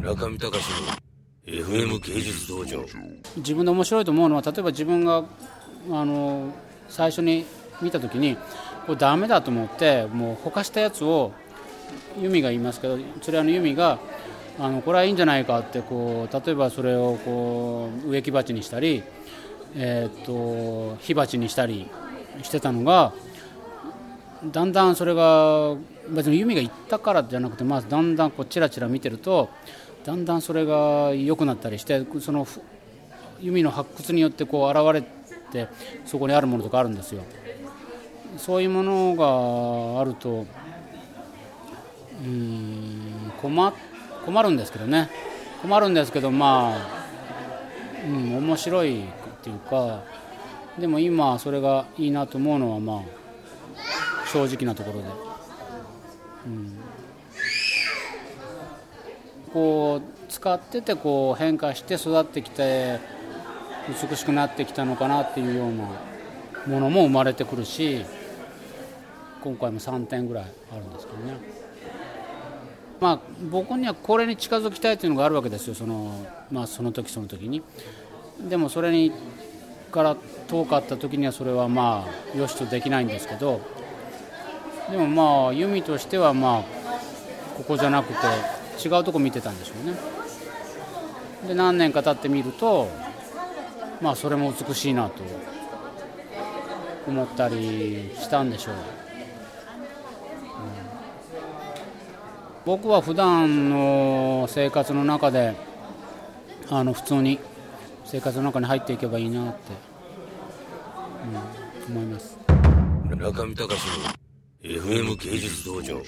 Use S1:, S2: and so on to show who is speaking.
S1: 中見隆の FM 芸術道場。
S2: 自分で面白いと思うのは例えば自分があの最初に見た時にこれダメだと思ってもうほかしたやつをユミが言いますけどそれあのユミがあのこれはいいんじゃないかってこう例えばそれをこう植木鉢にしたり、えー、と火鉢にしたりしてたのがだんだんそれが別に弓が言ったからじゃなくて、まあ、だんだんこうチラチラ見てるとだんだんそれが良くなったりしてその弓の発掘によってこう現れてそこにあるものとかあるんですよ。そういうものがあるとうん困困るんですけどね。困るんですけどまあ、うん、面白いっていうかでも今それがいいなと思うのはまあ正直なところで、うん、こう使っててこう変化して育ってきて美しくなってきたのかなっていうようなものも生まれてくるし今回も3点ぐらいあるんですけどね。まあ、僕にはこれに近づきたいというのがあるわけですよ。その,、まあ、その時その時に。でもそれにから遠かった時にはそれはまあよしとできないんですけど。でもまあ弓としてはまあここじゃなくて違うとこ見てたんでしょうね。で何年か経ってみるとまあそれも美しいなと思ったりしたんでしょう、うん、僕は普段の生活の中であの普通に生活の中に入っていけばいいなって、うん、思います。
S1: 中見隆の FM 芸術道場。